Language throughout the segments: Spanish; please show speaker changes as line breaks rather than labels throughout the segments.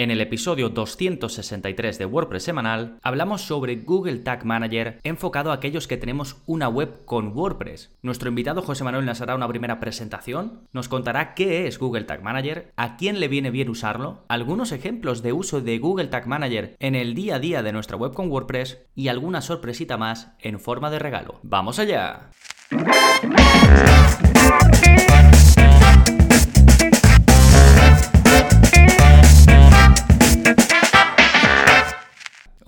En el episodio 263 de WordPress semanal hablamos sobre Google Tag Manager enfocado a aquellos que tenemos una web con WordPress. Nuestro invitado José Manuel nos hará una primera presentación, nos contará qué es Google Tag Manager, a quién le viene bien usarlo, algunos ejemplos de uso de Google Tag Manager en el día a día de nuestra web con WordPress y alguna sorpresita más en forma de regalo. ¡Vamos allá!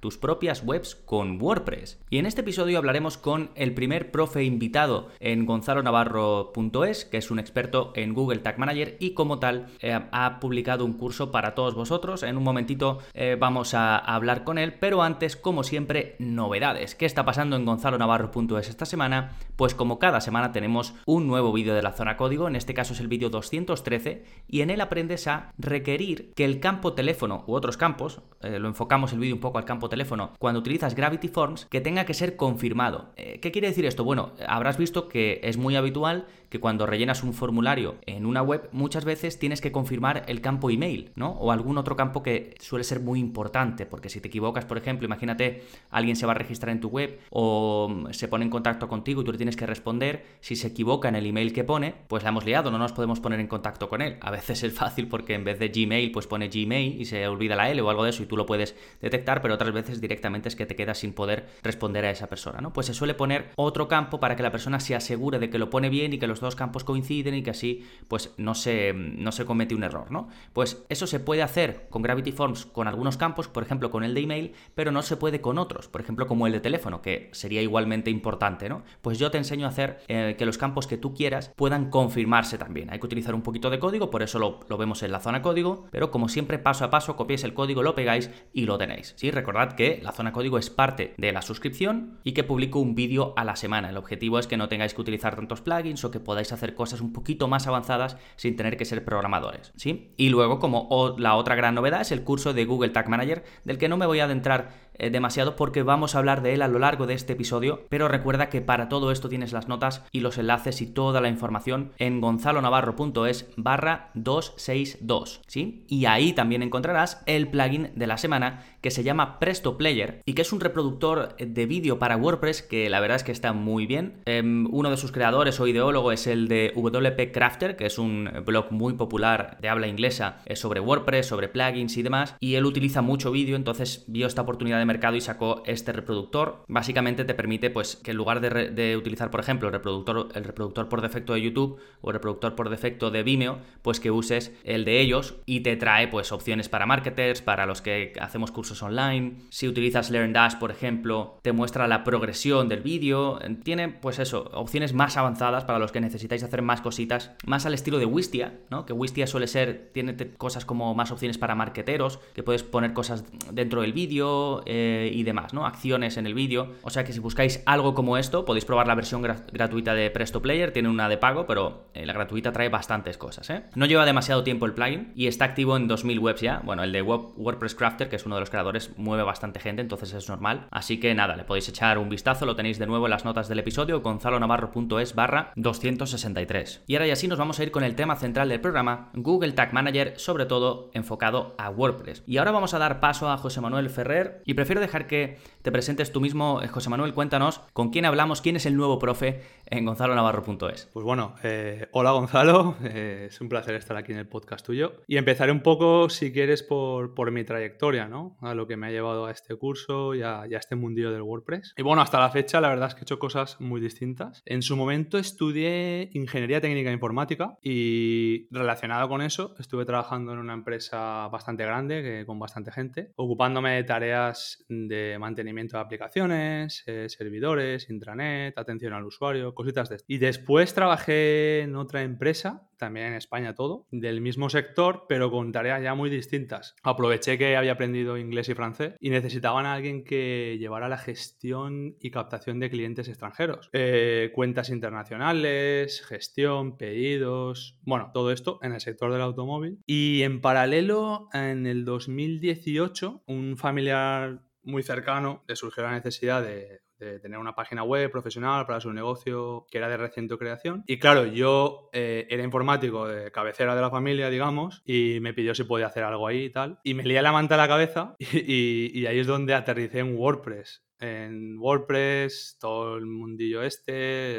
tus propias webs con WordPress. Y en este episodio hablaremos con el primer profe invitado en gonzalonavarro.es, que es un experto en Google Tag Manager y como tal eh, ha publicado un curso para todos vosotros. En un momentito eh, vamos a, hablar con él, pero antes, como siempre, novedades. ¿Qué está pasando en gonzalonavarro.es esta semana? Pues como cada semana tenemos un nuevo vídeo de la zona código, en este caso es el vídeo 213, y en él aprendes a requerir que el campo teléfono u otros campos, eh, lo enfocamos el vídeo un poco al campo teléfono cuando utilizas Gravity Forms que tenga que ser confirmado. Eh, ¿Qué quiere decir esto? Bueno, habrás visto que es muy habitual que cuando rellenas un formulario en una web muchas veces tienes que confirmar el campo email, ¿no? O algún otro campo que suele ser muy importante, porque si te equivocas, por ejemplo, imagínate, alguien se va a registrar en tu web o se pone en contacto contigo y tú le tienes que responder, si se equivoca en el email que pone, pues la hemos liado, no nos podemos poner en contacto con él. A veces es fácil porque en vez de Gmail, pues pone Gmail y se olvida la L o algo de eso y tú lo puedes detectar, pero otras veces directamente es que te quedas sin poder responder a esa persona, ¿no? Pues se suele poner otro campo para que la persona se asegure de que lo pone bien y que los dos campos coinciden y que así pues no se, no se comete un error, ¿no? Pues eso se puede hacer con Gravity Forms con algunos campos, por ejemplo con el de email, pero no se puede con otros, por ejemplo como el de teléfono, que sería igualmente importante, ¿no? Pues yo te enseño a hacer eh, que los campos que tú quieras puedan confirmarse también. Hay que utilizar un poquito de código, por eso lo, lo vemos en la zona código, pero como siempre paso a paso copiáis el código, lo pegáis y lo tenéis. ¿sí? Recordad que la zona código es parte de la suscripción y que publico un vídeo a la semana. El objetivo es que no tengáis que utilizar tantos plugins o que podáis hacer cosas un poquito más avanzadas sin tener que ser programadores, ¿sí? Y luego, como la otra gran novedad, es el curso de Google Tag Manager, del que no me voy a adentrar eh, demasiado porque vamos a hablar de él a lo largo de este episodio, pero recuerda que para todo esto tienes las notas y los enlaces y toda la información en gonzalonavarro.es barra 262, ¿sí? Y ahí también encontrarás el plugin de la semana que se llama Presto Player y que es un reproductor de vídeo para WordPress que la verdad es que está muy bien. Em, uno de sus creadores o ideólogo es el de WP Crafter, que es un blog muy popular de habla inglesa eh, sobre WordPress, sobre plugins y demás, y él utiliza mucho vídeo, entonces vio esta oportunidad de mercado y sacó este reproductor. Básicamente te permite pues que en lugar de, utilizar, por ejemplo, el reproductor, el reproductor por defecto de YouTube o el reproductor por defecto de Vimeo, pues que uses el de ellos y te trae pues opciones para marketers, para los que hacemos cursos online. Si utilizas LearnDash, por ejemplo, te muestra la progresión del vídeo. Tiene pues eso, opciones más avanzadas para los que necesitáis hacer más cositas, más al estilo de Wistia, ¿no? Que Wistia suele ser, tiene cosas como más opciones para marketeros, que puedes poner cosas dentro del vídeo, eh, y demás, ¿no? Acciones en el vídeo. O sea que si buscáis algo como esto, podéis probar la versión gratuita de Presto Player, tiene una de pago, pero eh, la gratuita trae bastantes cosas, ¿eh? No lleva demasiado tiempo el plugin y está activo en 2000 webs ya. Bueno, el de WordPress Crafter, que es uno de los mueve bastante gente, entonces es normal. Así que nada, le podéis echar un vistazo, lo tenéis de nuevo en las notas del episodio, gonzalonavarro.es barra 263. Y ahora y así nos vamos a ir con el tema central del programa, Google Tag Manager, sobre todo enfocado a WordPress. Y ahora vamos a dar paso a José Manuel Ferrer y prefiero dejar que te presentes tú mismo. Eh, José Manuel, cuéntanos con quién hablamos, quién es el nuevo profe en gonzalonavarro.es.
Pues bueno, eh, hola Gonzalo, eh, es un placer estar aquí en el podcast tuyo. Y empezaré un poco, si quieres, por, por mi trayectoria, ¿no? A lo que me ha llevado a este curso y a, este mundillo del WordPress. Y bueno, hasta la fecha la verdad es que he hecho cosas muy distintas. En su momento estudié Ingeniería Técnica Informática y relacionado con eso estuve trabajando en una empresa bastante grande, con bastante gente, ocupándome de tareas de mantenimiento de aplicaciones, eh, servidores, intranet, atención al usuario, cositas de esto. Y después trabajé en otra empresa también en España todo, del mismo sector, pero con tareas ya muy distintas. Aproveché que había aprendido inglés y francés y necesitaban a alguien que llevara la gestión y captación de clientes extranjeros. Eh, cuentas internacionales, gestión, pedidos, bueno, todo esto en el sector del automóvil. Y en paralelo, en el 2018, un familiar muy cercano le surgió la necesidad de, tener una página web profesional para su negocio que era de reciente creación. Y claro, yo eh, era informático de cabecera de la familia, digamos, y me pidió si podía hacer algo ahí y tal. Y me lié la manta a la cabeza y, ahí es donde aterricé en WordPress en WordPress, todo el mundillo este,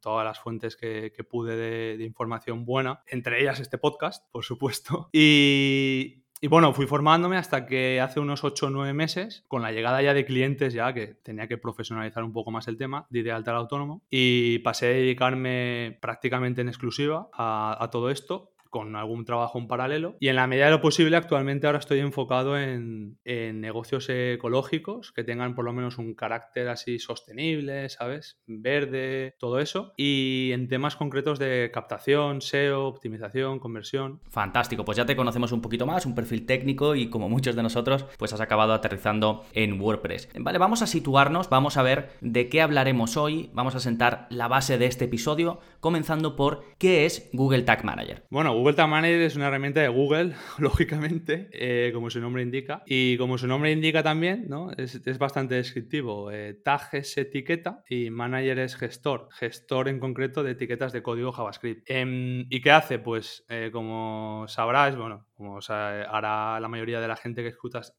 todas las fuentes que, pude de, de, información buena, entre ellas este podcast, por supuesto. Y, y bueno, fui formándome hasta que hace unos 8 o 9 meses, con la llegada ya de clientes, ya que tenía que profesionalizar un poco más el tema, di de alta al autónomo y pasé a dedicarme prácticamente en exclusiva a, a todo esto con algún trabajo en paralelo. Y en la medida de lo posible, actualmente ahora estoy enfocado en, negocios ecológicos que tengan por lo menos un carácter así sostenible, ¿sabes? Verde, todo eso. Y en temas concretos de captación, SEO, optimización, conversión.
Fantástico, pues ya te conocemos un poquito más, un perfil técnico y como muchos de nosotros, pues has acabado aterrizando en WordPress. Vale, vamos a situarnos, vamos a ver de qué hablaremos hoy, vamos a sentar la base de este episodio, comenzando por qué es Google Tag Manager.
Bueno, Google Manager es una herramienta de Google, lógicamente, eh, como su nombre indica. Y como su nombre indica también, ¿no? es, bastante descriptivo. Eh, tag es etiqueta y Manager es gestor. Gestor en concreto de etiquetas de código JavaScript. Em, ¿Y qué hace? Pues eh, como sabrás, bueno, como hará la mayoría de la gente que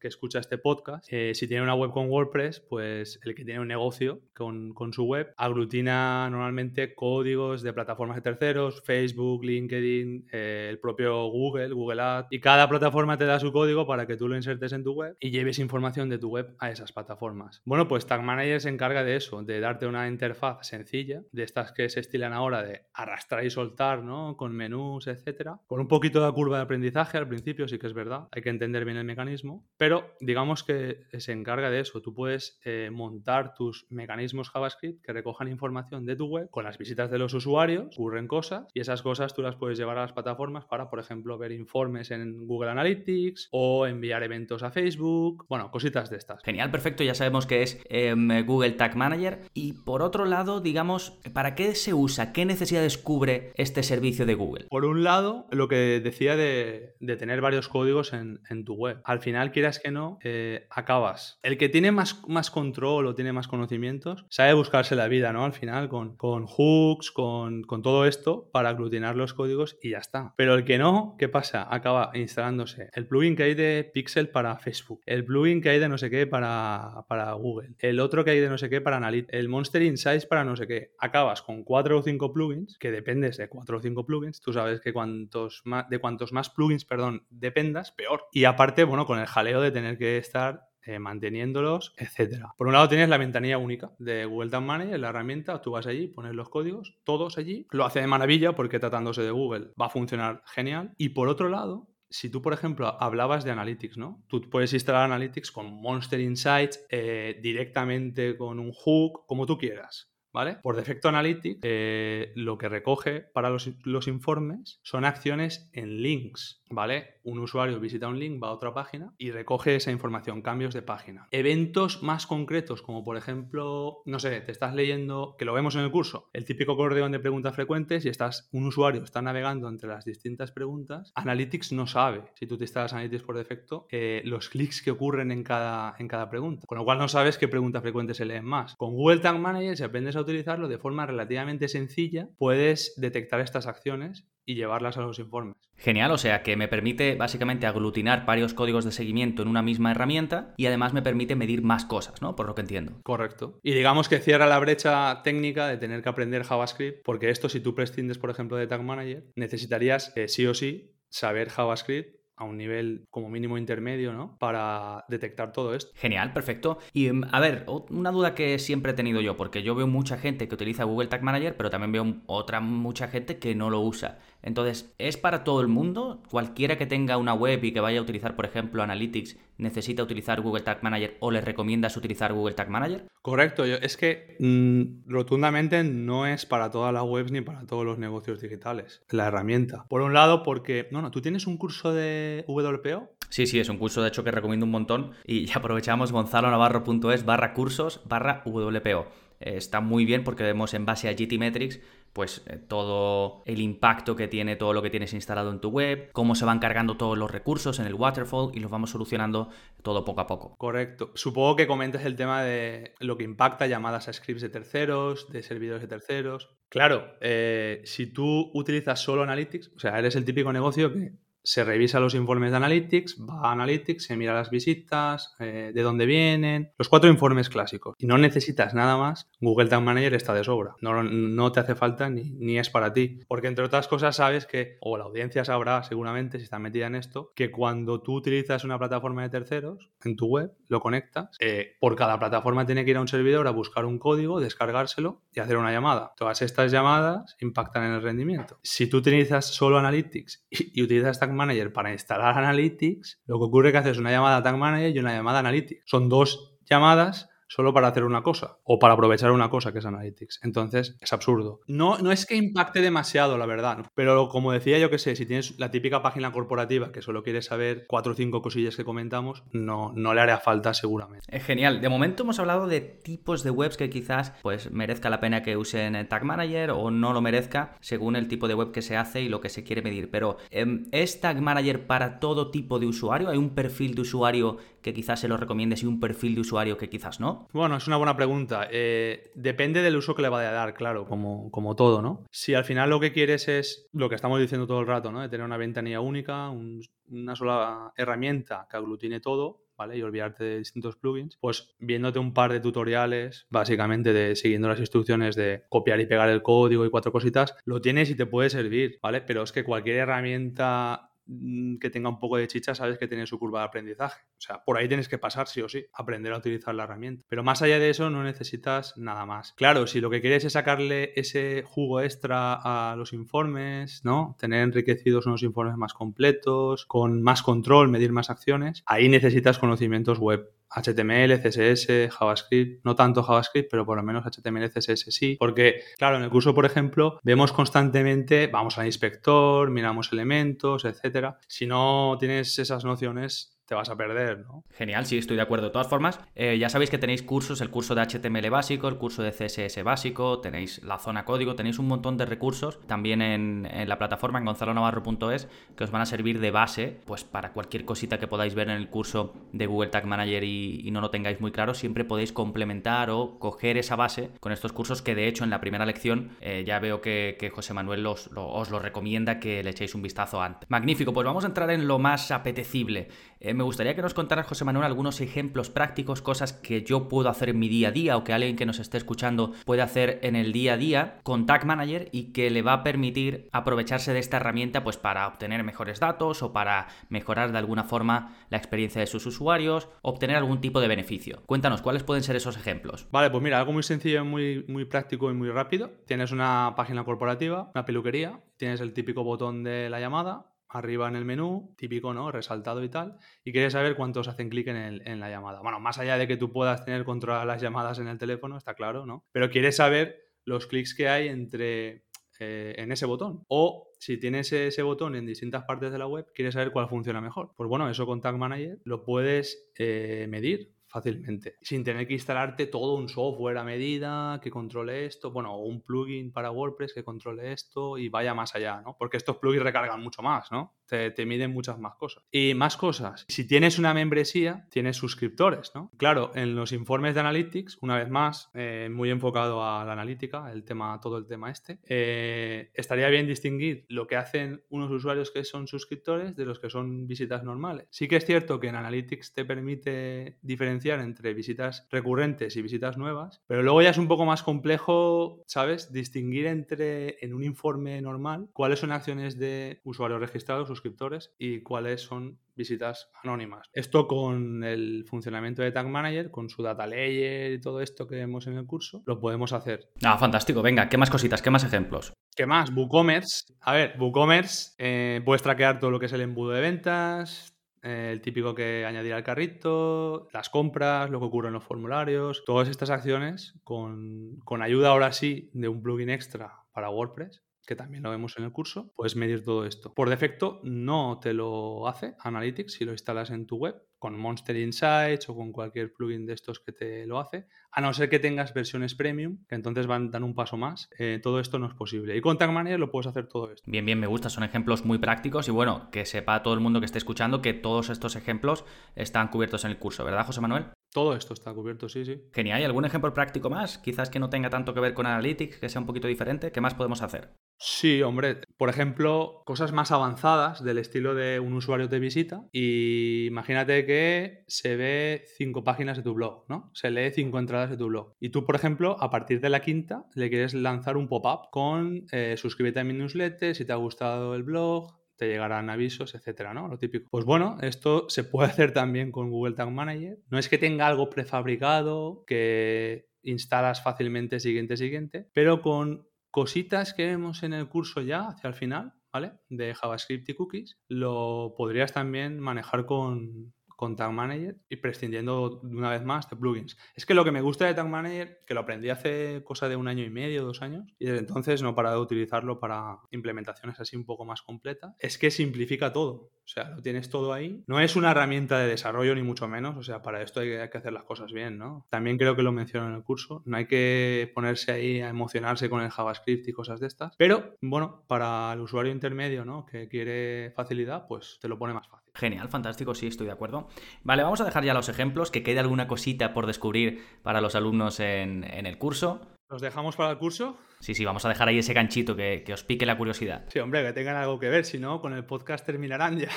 escucha, este podcast, si tiene una web con WordPress, pues el que tiene un negocio con, su web aglutina normalmente códigos de plataformas de terceros, Facebook, LinkedIn, el propio Google, Google Ads, y cada plataforma te da su código para que tú lo insertes en tu web y lleves información de tu web a esas plataformas. Bueno, pues Tag Manager se encarga de eso, de darte una interfaz sencilla, de estas que se estilan ahora de arrastrar y soltar, ¿no? Con menús, etcétera. Con un poquito de curva de aprendizaje al principio, sí que es verdad, hay que entender bien el mecanismo, pero digamos que se encarga de eso. Tú puedes eh, montar tus mecanismos JavaScript que recojan información de tu web con las visitas de los usuarios, ocurren cosas y esas cosas tú las puedes llevar a las plataformas para, por ejemplo, ver informes en Google Analytics o enviar eventos a Facebook, bueno, cositas de estas.
Genial, perfecto, ya sabemos que es em, Google Tag Manager. Y por otro lado, digamos, ¿para qué se usa? ¿Qué necesidades cubre este servicio de Google?
Por un lado, lo que decía de, tener varios códigos en, tu web. Al final, quieras que no, eh, acabas. El que tiene más, más control o tiene más conocimientos, sabe buscarse la vida, ¿no? Al final, con, con hooks, con, con todo esto, para aglutinar los códigos y ya está. Pero el que no, ¿qué pasa? Acaba instalándose el plugin que hay de Pixel para Facebook, el plugin que hay de no sé qué para, para Google, el otro que hay de no sé qué para Analytics, el Monster Insights para no sé qué. Acabas con cuatro o cinco plugins, que dependes de cuatro o cinco plugins. Tú sabes que de cuantos más plugins, perdón, dependas, peor. Y aparte, bueno, con el jaleo de tener que estar eh, manteniéndolos, etcétera. Por un lado tienes la ventanilla única de Google Tag Manager, la herramienta, tú vas allí, pones los códigos, todos allí, lo hace de maravilla porque tratándose de Google va a funcionar genial. Y por otro lado, si tú, por ejemplo, hablabas de Analytics, ¿no? Tú puedes instalar Analytics con Monster Insights eh, directamente con un hook, como tú quieras. ¿Vale? Por defecto Analytics, eh, lo que recoge para los, los informes son acciones en links. ¿Vale? Un usuario visita un link, va a otra página y recoge esa información, cambios de página. Eventos más concretos, como por ejemplo, no sé, te estás leyendo, que lo vemos en el curso, el típico acordeón de preguntas frecuentes y estás, un usuario está navegando entre las distintas preguntas, Analytics no sabe, si tú te instalas Analytics por defecto, eh, los clics que ocurren en cada, en cada pregunta, con lo cual no sabes qué preguntas frecuentes se leen más. Con Google Tag Manager, si aprendes a utilizarlo de forma relativamente sencilla, puedes detectar estas acciones y llevarlas a los informes.
Genial, o sea que me permite básicamente aglutinar varios códigos de seguimiento en una misma herramienta y además me permite medir más cosas, ¿no? Por lo que entiendo.
Correcto. Y digamos que cierra la brecha técnica de tener que aprender JavaScript, porque esto si tú prescindes, por ejemplo, de Tag Manager, necesitarías eh, sí o sí saber JavaScript a un nivel como mínimo intermedio, ¿no? Para detectar todo esto.
Genial, perfecto. Y em, a ver, una duda que siempre he tenido yo, porque yo veo mucha gente que utiliza Google Tag Manager, pero también veo otra mucha gente que no lo usa. Entonces, ¿es para todo el mundo? ¿Cualquiera que tenga una web y que vaya a utilizar, por ejemplo, Analytics, necesita utilizar Google Tag Manager o le recomiendas utilizar Google Tag Manager?
Correcto, es que mm, rotundamente no es para todas las webs ni para todos los negocios digitales la herramienta. Por un lado, porque, no, no, tú tienes un curso de WPO.
Sí, sí, es un curso de hecho que recomiendo un montón y ya aprovechamos gonzalonavarro.es barra cursos barra WPO. está muy bien porque vemos en base a GTmetrix pues eh, todo el impacto que tiene todo lo que tienes instalado en tu web, cómo se van cargando todos los recursos en el waterfall y los vamos solucionando todo poco a poco.
Correcto. Supongo que comentes el tema de lo que impacta llamadas a scripts de terceros, de servidores de terceros. Claro, eh, si tú utilizas solo Analytics, o sea, eres el típico negocio que se revisa los informes de Analytics, va a Analytics, se mira las visitas, eh, de dónde vienen, los cuatro informes clásicos. Y no necesitas nada más, Google Tag Manager está de sobra. No, no te hace falta ni, ni, es para ti. Porque entre otras cosas sabes que, o la audiencia sabrá seguramente si está metida en esto, que cuando tú utilizas una plataforma de terceros en tu web, lo conectas, eh, por cada plataforma tiene que ir a un servidor a buscar un código, descargárselo y hacer una llamada. Todas estas llamadas impactan en el rendimiento. Si tú utilizas solo Analytics y, utilizas Tag Manager para instalar Analytics, lo que ocurre es que haces una llamada a Tag Manager y una llamada a Analytics. Son dos llamadas solo para hacer una cosa o para aprovechar una cosa que es Analytics. Entonces, es absurdo. No, no es que impacte demasiado, la verdad, pero como decía yo que sé, si tienes la típica página corporativa que solo quieres saber cuatro o cinco cosillas que comentamos, no, no le hará falta seguramente.
Es genial. De momento hemos hablado de tipos de webs que quizás pues merezca la pena que usen Tag Manager o no lo merezca según el tipo de web que se hace y lo que se quiere medir. Pero ¿es Tag Manager para todo tipo de usuario? ¿Hay un perfil de usuario que quizás se lo recomiendes y un perfil de usuario que quizás no?
Bueno, es una buena pregunta. Eh, depende del uso que le vaya a dar, claro, como, como todo, ¿no? Si al final lo que quieres es lo que estamos diciendo todo el rato, ¿no? De tener una ventanilla única, una sola herramienta que aglutine todo, ¿vale? Y olvidarte de distintos plugins, pues viéndote un par de tutoriales, básicamente de siguiendo las instrucciones de copiar y pegar el código y cuatro cositas, lo tienes y te puede servir, ¿vale? Pero es que cualquier herramienta que tenga un poco de chicha, sabes que tiene su curva de aprendizaje. O sea, por ahí tienes que pasar sí o sí, aprender a utilizar la herramienta. Pero más allá de eso, no necesitas nada más. Claro, si lo que quieres es sacarle ese jugo extra a los informes, ¿no? Tener enriquecidos unos informes más completos, con más control, medir más acciones, ahí necesitas conocimientos web HTML, CSS, JavaScript, no tanto JavaScript, pero por lo menos HTML, CSS sí, porque claro, en el curso, por ejemplo, vemos constantemente, vamos al inspector, miramos elementos, etcétera. Si no tienes esas nociones, te vas a perder, ¿no?
Genial, sí, estoy de acuerdo. De todas formas, eh, ya sabéis que tenéis cursos, el curso de HTML básico, el curso de CSS básico, tenéis la zona código, tenéis un montón de recursos también en, la plataforma en gonzalonavarro.es que os van a servir de base, pues para cualquier cosita que podáis ver en el curso de Google Tag Manager y, no lo tengáis muy claro, siempre podéis complementar o coger esa base con estos cursos que de hecho en la primera lección eh, ya veo que, José Manuel os lo recomienda que le echéis un vistazo antes. Magnífico, pues vamos a entrar en lo más apetecible. Me gustaría que nos contaras, José Manuel, algunos ejemplos prácticos, cosas que yo puedo hacer en mi día a día o que alguien que nos esté escuchando puede hacer en el día a día con Tag Manager y que le va a permitir aprovecharse de esta herramienta pues para obtener mejores datos o para mejorar de alguna forma la experiencia de sus usuarios, obtener algún tipo de beneficio. Cuéntanos, ¿cuáles pueden ser esos ejemplos?
Vale, pues mira, algo muy sencillo, muy, muy práctico y muy rápido. Tienes una página corporativa, una peluquería, tienes el típico botón de la llamada, arriba en el menú, típico, ¿no? Resaltado y tal, y quieres saber cuántos hacen clic en, la llamada. Bueno, más allá de que tú puedas tener control las llamadas en el teléfono, está claro, ¿no? Pero quieres saber los clics que hay entre eh, en ese botón. O si tienes ese botón en distintas partes de la web, quieres saber cuál funciona mejor. Pues bueno, eso con Tag Manager lo puedes eh, medir fácilmente, sin tener que instalarte todo un software a medida que controle esto, bueno, o un plugin para WordPress que controle esto y vaya más allá, ¿no? Porque estos plugins recargan mucho más, ¿no? Te, miden muchas más cosas. Y más cosas. Si tienes una membresía, tienes suscriptores, ¿no? Claro, en los informes de Analytics, una vez más, eh, muy enfocado a la analítica, el tema, todo el tema este, eh, estaría bien distinguir lo que hacen unos usuarios que son suscriptores de los que son visitas normales. Sí que es cierto que en Analytics te permite diferenciar entre visitas recurrentes y visitas nuevas, pero luego ya es un poco más complejo, ¿sabes? Distinguir entre en un informe normal cuáles son acciones de usuarios registrados, suscriptores y cuáles son visitas anónimas. Esto con el funcionamiento de Tag Manager, con su data layer y todo esto que vemos en el curso, lo podemos hacer.
Ah, fantástico. Venga, ¿qué más cositas? ¿Qué más ejemplos?
¿Qué más? WooCommerce. A ver, WooCommerce, eh, puedes traquear todo lo que es el embudo de ventas, eh, el típico que añadir al carrito, las compras, lo que ocurre en los formularios, todas estas acciones con, con ayuda ahora sí de un plugin extra para WordPress que también lo vemos en el curso, puedes medir todo esto. Por defecto no te lo hace Analytics si lo instalas en tu web con Monster Insights o con cualquier plugin de estos que te lo hace, a no ser que tengas versiones premium, que entonces van dan un paso más. Eh, todo esto no es posible. Y con Tag Manager lo puedes hacer todo esto.
Bien, bien, me gusta, son ejemplos muy prácticos y bueno, que sepa todo el mundo que esté escuchando que todos estos ejemplos están cubiertos en el curso, ¿verdad, José Manuel?
Todo esto está cubierto, sí, sí.
Genial. ¿Y algún ejemplo práctico más? Quizás que no tenga tanto que ver con Analytics, que sea un poquito diferente. ¿Qué más podemos hacer?
Sí, hombre. Por ejemplo, cosas más avanzadas del estilo de un usuario te visita y imagínate que se ve cinco páginas de tu blog, ¿no? Se lee cinco entradas de tu blog. Y tú, por ejemplo, a partir de la quinta le quieres lanzar un pop-up con eh, suscríbete a mi newsletter si te ha gustado el blog, te llegarán avisos, etcétera, ¿no? Lo típico. Pues bueno, esto se puede hacer también con Google Tag Manager. No es que tenga algo prefabricado que instalas fácilmente siguiente, siguiente, pero con cositas que vemos en el curso ya hacia el final, ¿vale? De JavaScript y cookies, lo podrías también manejar con, con Tag Manager y prescindiendo una vez más de plugins. Es que lo que me gusta de Tag Manager, que lo aprendí hace cosa de un año y medio, dos años, y desde entonces no he parado de utilizarlo para implementaciones así un poco más completas, es que simplifica todo. O sea, lo tienes todo ahí. No es una herramienta de desarrollo ni mucho menos, o sea, para esto hay que, hacer las cosas bien, ¿no? También creo que lo menciono en el curso, no hay que ponerse ahí a emocionarse con el JavaScript y cosas de estas, pero bueno, para el usuario intermedio, ¿no? Que quiere facilidad, pues te lo pone más fácil.
Genial, fantástico, sí, estoy de acuerdo. Vale, vamos a dejar ya los ejemplos, que quede alguna cosita por descubrir para los alumnos en, el curso.
¿Los dejamos para el curso?
Sí, sí, vamos a dejar ahí ese ganchito que, os pique la curiosidad.
Sí, hombre, que tengan algo que ver, si no, con el podcast terminarán ya.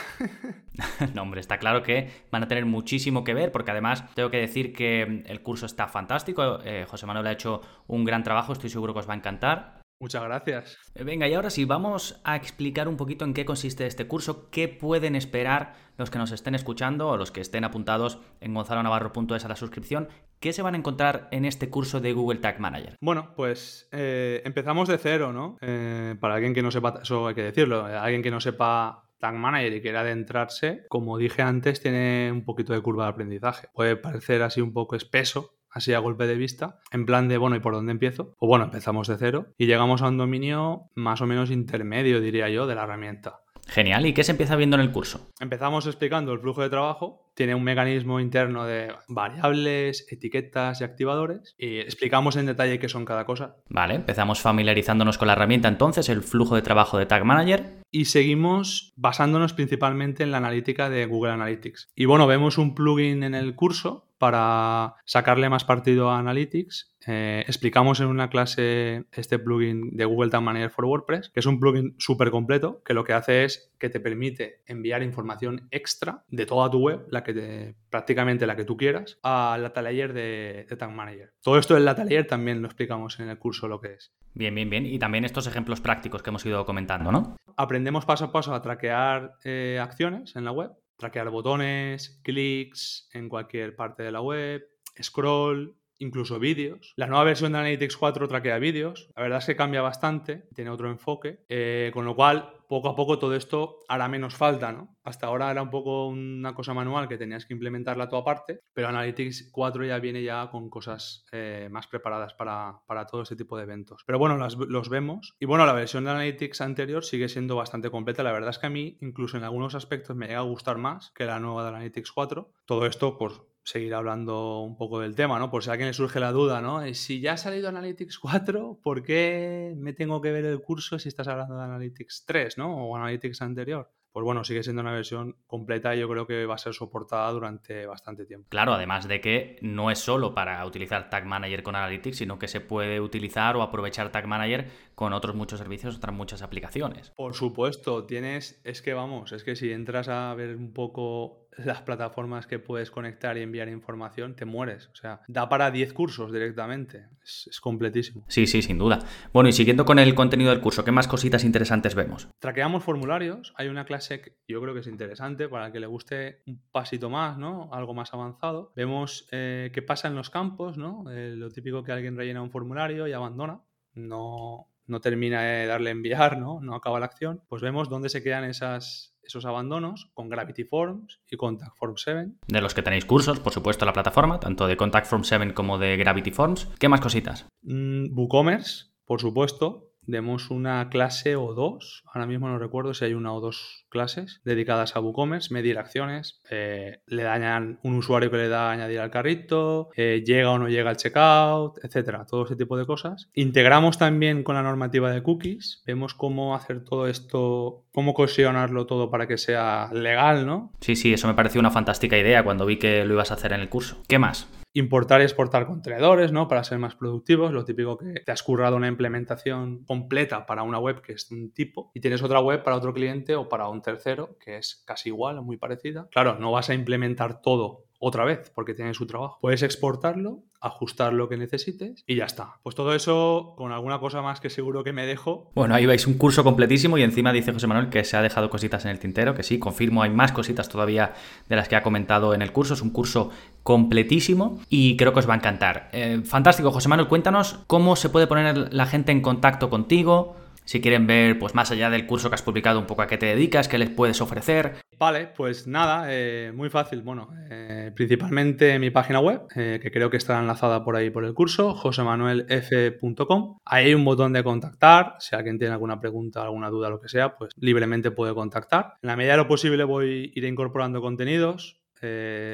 no, hombre, está claro que van a tener muchísimo que ver, porque además tengo que decir que el curso está fantástico. Eh, José Manuel ha hecho un gran trabajo, estoy seguro que os va a encantar.
Muchas gracias.
Eh, venga, y ahora sí, vamos a explicar un poquito en qué consiste este curso, qué pueden esperar los que nos estén escuchando o los que estén apuntados en gonzalonavarro.es a la suscripción, ¿qué se van a encontrar en este curso de Google Tag Manager?
Bueno, pues eh, empezamos de cero, ¿no? Eh, para alguien que no sepa, eso hay que decirlo, alguien que no sepa Tag Manager y quiera adentrarse, como dije antes, tiene un poquito de curva de aprendizaje. Puede parecer así un poco espeso, así a golpe de vista, en plan de, bueno, ¿y por dónde empiezo? Pues bueno, empezamos de cero y llegamos a un dominio más o menos intermedio, diría yo, de la herramienta.
Genial, ¿y qué se empieza viendo en el curso?
Empezamos explicando el flujo de trabajo, tiene un mecanismo interno de variables, etiquetas y activadores y explicamos en detalle qué son cada cosa.
Vale, empezamos familiarizándonos con la herramienta entonces, el flujo de trabajo de Tag Manager.
Y seguimos basándonos principalmente en la analítica de Google Analytics. Y bueno, vemos un plugin en el curso para sacarle más partido a Analytics. Eh, explicamos en una clase este plugin de Google Tag Manager for WordPress, que es un plugin súper completo, que lo que hace es que te permite enviar información extra de toda tu web, la que prácticamente la que tú quieras, al data layer de, de Tag Manager. Todo esto del data layer también lo explicamos en el curso lo que es.
Bien, bien, bien. Y también estos ejemplos prácticos que hemos ido comentando, ¿no?
Aprendemos paso a paso a traquear eh, acciones en la web traquear botones, clics en cualquier parte de la web, scroll, incluso vídeos. La nueva versión de Analytics 4 traquea vídeos. La verdad es que cambia bastante, tiene otro enfoque, eh, con lo cual poco a poco todo esto hará menos falta, ¿no? Hasta ahora era un poco una cosa manual que tenías que implementarla tu aparte, pero Analytics 4 ya viene ya con cosas eh, más preparadas para, todo este tipo de eventos. Pero bueno, los vemos. Y bueno, la versión de Analytics anterior sigue siendo bastante completa. La verdad es que a mí, incluso en algunos aspectos, me llega a gustar más que la nueva de Analytics 4. Todo esto, pues seguir hablando un poco del tema, ¿no? Por si a alguien le surge la duda, ¿no? Eh, si ya ha salido Analytics 4, ¿por qué me tengo que ver el curso si estás hablando de Analytics 3, ¿no? O Analytics anterior pues bueno, sigue siendo una versión completa y yo creo que va a ser soportada durante bastante tiempo.
Claro, además de que no es solo para utilizar Tag Manager con Analytics, sino que se puede utilizar o aprovechar Tag Manager con otros muchos servicios, otras muchas aplicaciones.
Por supuesto, tienes, es que vamos, es que si entras a ver un poco las plataformas que puedes conectar y enviar información, te mueres. O sea, da para 10 cursos directamente. Es, es, completísimo.
Sí, sí, sin duda. Bueno, y siguiendo con el contenido del curso, ¿qué más cositas interesantes vemos?
Traqueamos formularios. Hay una clase que yo creo que es interesante para el que le guste un pasito más, ¿no? Algo más avanzado. Vemos eh, qué pasa en los campos, ¿no? Eh, lo típico que alguien rellena un formulario y abandona. No, no termina de darle enviar, ¿no? No acaba la acción. Pues vemos dónde se quedan esas esos abandonos con Gravity Forms y Contact Form 7.
De los que tenéis cursos, por supuesto, la plataforma, tanto de Contact Form 7 como de Gravity Forms. ¿Qué más cositas?
Mm, WooCommerce, por supuesto. Demos una clase o dos, ahora mismo no recuerdo si hay una o dos clases dedicadas a WooCommerce, medir acciones, eh, le dañan un usuario que le da añadir al carrito, eh, llega o no llega al checkout, etcétera, todo ese tipo de cosas. Integramos también con la normativa de cookies, vemos cómo hacer todo esto, cómo cohesionarlo todo para que sea legal, ¿no?
Sí, sí, eso me pareció una fantástica idea cuando vi que lo ibas a hacer en el curso. ¿Qué más?
Importar y exportar contenedores, ¿no? Para ser más productivos. Lo típico que te has currado una implementación completa para una web que es un tipo y tienes otra web para otro cliente o para un tercero que es casi igual o muy parecida. Claro, no vas a implementar todo otra vez porque tiene su trabajo. Puedes exportarlo, ajustar lo que necesites y ya está. Pues todo eso con alguna cosa más que seguro que me dejo.
Bueno, ahí vais un curso completísimo y encima dice José Manuel que se ha dejado cositas en el tintero, que sí, confirmo, hay más cositas todavía de las que ha comentado en el curso. Es un curso completísimo y creo que os va a encantar. Eh, fantástico, José Manuel, cuéntanos cómo se puede poner la gente en contacto contigo si quieren ver, pues más allá del curso que has publicado, un poco a qué te dedicas, qué les puedes ofrecer.
Vale, pues nada, eh, muy fácil. Bueno, eh, principalmente mi página web, eh, que creo que está enlazada por ahí por el curso, josemanuelf.com. Ahí hay un botón de contactar. Si alguien tiene alguna pregunta, alguna duda, lo que sea, pues libremente puede contactar. En la medida de lo posible voy a ir incorporando contenidos.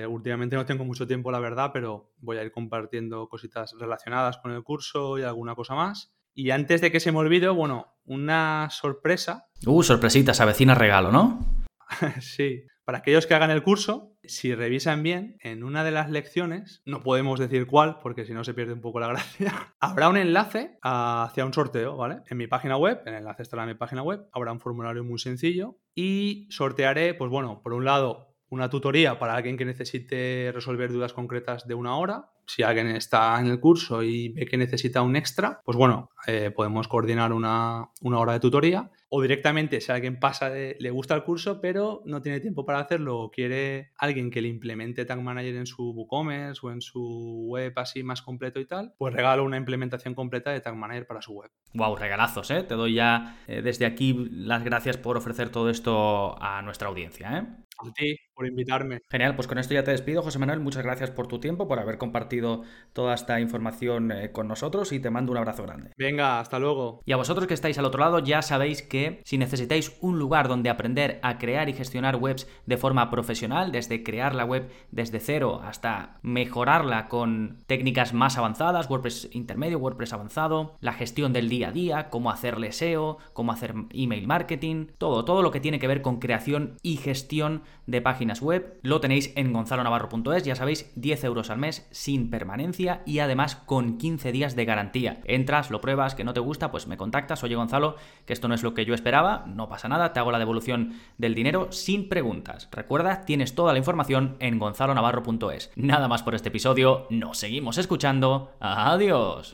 últimamente no tengo mucho tiempo, la verdad, pero voy a ir compartiendo cositas relacionadas con el curso y alguna cosa más. Y antes de que se me olvide, bueno, una sorpresa.
Uh, sorpresitas, avecina regalo, ¿no?
sí. Para aquellos que hagan el curso, si revisan bien, en una de las lecciones, no podemos decir cuál, porque si no se pierde un poco la gracia, habrá un enlace hacia un sorteo, ¿vale? En mi página web, el enlace estará en mi página web, habrá un formulario muy sencillo y sortearé, pues bueno, por un lado, una tutoría para alguien que necesite resolver dudas concretas de una hora, si alguien está en el curso y ve que necesita un extra, pues bueno, eh, podemos coordinar una, hora de tutoría. O directamente, si alguien pasa de, le gusta el curso, pero no tiene tiempo para hacerlo, o quiere alguien que le implemente Tag Manager en su WooCommerce o en su web así más completo y tal, pues regalo una implementación completa de Tag Manager para su web.
Wow, regalazos, ¿eh? Te doy ya eh, desde aquí las gracias por ofrecer todo esto a nuestra audiencia, ¿eh?
A ti, por invitarme.
Genial, pues con esto ya te despido, José Manuel. Muchas gracias por tu tiempo, por haber compartido toda esta información eh, con nosotros y te mando un abrazo grande.
Venga, hasta luego.
Y a vosotros que estáis al otro lado, ya sabéis que si necesitáis un lugar donde aprender a crear y gestionar webs de forma profesional, desde crear la web desde cero hasta mejorarla con técnicas más avanzadas, WordPress intermedio, WordPress avanzado, la gestión del día a día, cómo hacerle SEO, cómo hacer email marketing, todo, todo lo que tiene que ver con creación y gestión de páginas web, lo tenéis en gonzalonavarro.es, ya sabéis, 10 euros al mes sin permanencia y además con 15 días de garantía. Entras, lo pruebas, que no te gusta, pues me contactas, oye Gonzalo, que esto no es lo que esperaba, no pasa nada, te hago la devolución del dinero sin preguntas. Recuerda, tienes toda la información en gonzalonavarro.es. Nada más por este episodio, nos seguimos escuchando, adiós.